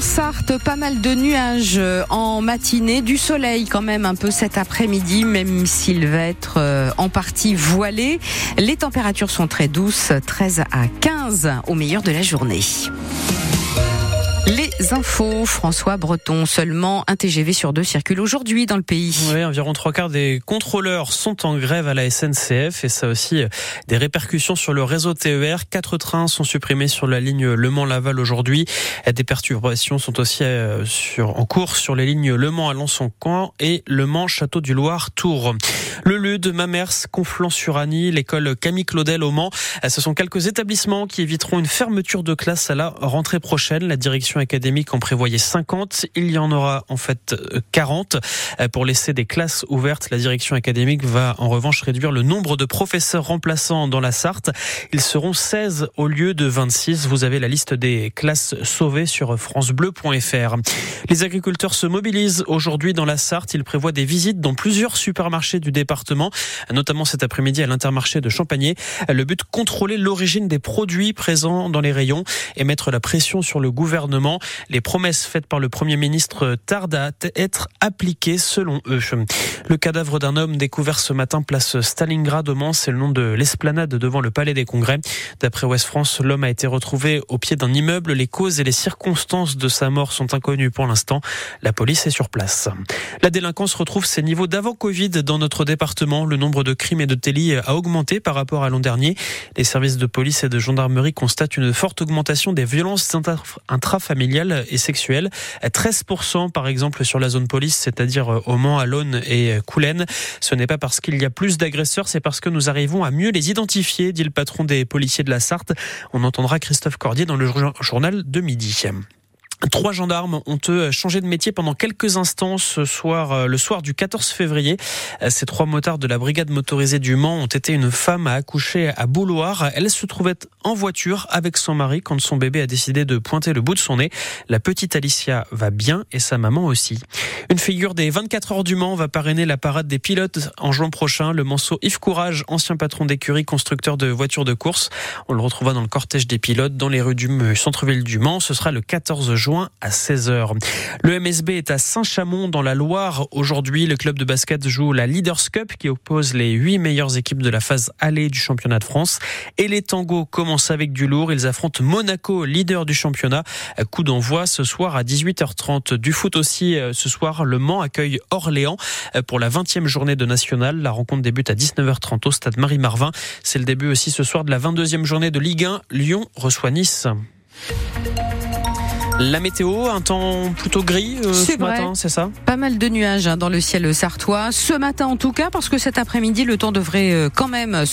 Sarthe, pas mal de nuages en matinée, du soleil quand même un peu cet après-midi, même s'il va être euh, en partie voilé. Les températures sont très douces, 13 à 15 au meilleur de la journée. Infos, François Breton, seulement un TGV sur deux circule aujourd'hui dans le pays. Oui, environ trois quarts des contrôleurs sont en grève à la SNCF et ça aussi des répercussions sur le réseau TER. Quatre trains sont supprimés sur la ligne Le Mans-Laval aujourd'hui. Des perturbations sont aussi euh, sur, en cours sur les lignes Le Mans Alençon-Camp et Le Mans-Château du Loir-Tours. Le LUD, Mamers, Conflans-sur-Annie, l'école Camille Claudel au Mans. Ce sont quelques établissements qui éviteront une fermeture de classe à la rentrée prochaine. La direction académique en prévoyait 50. Il y en aura en fait 40. Pour laisser des classes ouvertes, la direction académique va en revanche réduire le nombre de professeurs remplaçants dans la Sarthe. Ils seront 16 au lieu de 26. Vous avez la liste des classes sauvées sur francebleu.fr. Les agriculteurs se mobilisent aujourd'hui dans la Sarthe. Ils prévoient des visites dans plusieurs supermarchés du département, notamment cet après-midi à l'intermarché de Champagné. Le but, contrôler l'origine des produits présents dans les rayons et mettre la pression sur le gouvernement. Les promesses faites par le Premier ministre tardent à être appliquées selon eux. Le cadavre d'un homme découvert ce matin place Stalingrad au Mans, c'est le nom de l'esplanade devant le Palais des Congrès. D'après Ouest France, l'homme a été retrouvé au pied d'un immeuble. Les causes et les circonstances de sa mort sont inconnues pour l'instant. La police est sur place. La délinquance retrouve ses niveaux d'avant Covid dans notre département. Le nombre de crimes et de délits a augmenté par rapport à l'an dernier. Les services de police et de gendarmerie constatent une forte augmentation des violences intrafamiliales et sexuelles. 13% par exemple sur la zone police, c'est-à-dire au Mans, à et Coulennes. Ce n'est pas parce qu'il y a plus d'agresseurs, c'est parce que nous arrivons à mieux les identifier, dit le patron des policiers de la Sarthe. On entendra Christophe Cordier dans le journal de midi. Trois gendarmes ont changé de métier pendant quelques instants ce soir, euh, le soir du 14 février. Euh, ces trois motards de la brigade motorisée du Mans ont été une femme à accoucher à Bouloir. Elle se trouvait en voiture avec son mari quand son bébé a décidé de pointer le bout de son nez. La petite Alicia va bien et sa maman aussi. Une figure des 24 heures du Mans va parrainer la parade des pilotes en juin prochain. Le manceau Yves Courage, ancien patron d'écurie, constructeur de voitures de course. On le retrouvera dans le cortège des pilotes dans les rues du centre-ville du Mans. Ce sera le 14 juin à 16h. Le MSB est à Saint-Chamond dans la Loire. Aujourd'hui, le club de basket joue la Leaders Cup qui oppose les huit meilleures équipes de la phase allée du championnat de France. Et les tangos commencent avec du lourd. Ils affrontent Monaco, leader du championnat. Coup d'envoi ce soir à 18h30. Du foot aussi euh, ce soir. Le Mans accueille Orléans euh, pour la 20e journée de national. La rencontre débute à 19h30 au stade Marie-Marvin. C'est le début aussi ce soir de la 22e journée de Ligue 1. Lyon reçoit Nice. La météo, un temps plutôt gris euh, ce matin, c'est ça? Pas mal de nuages hein, dans le ciel sartois. Ce matin en tout cas, parce que cet après-midi, le temps devrait euh, quand même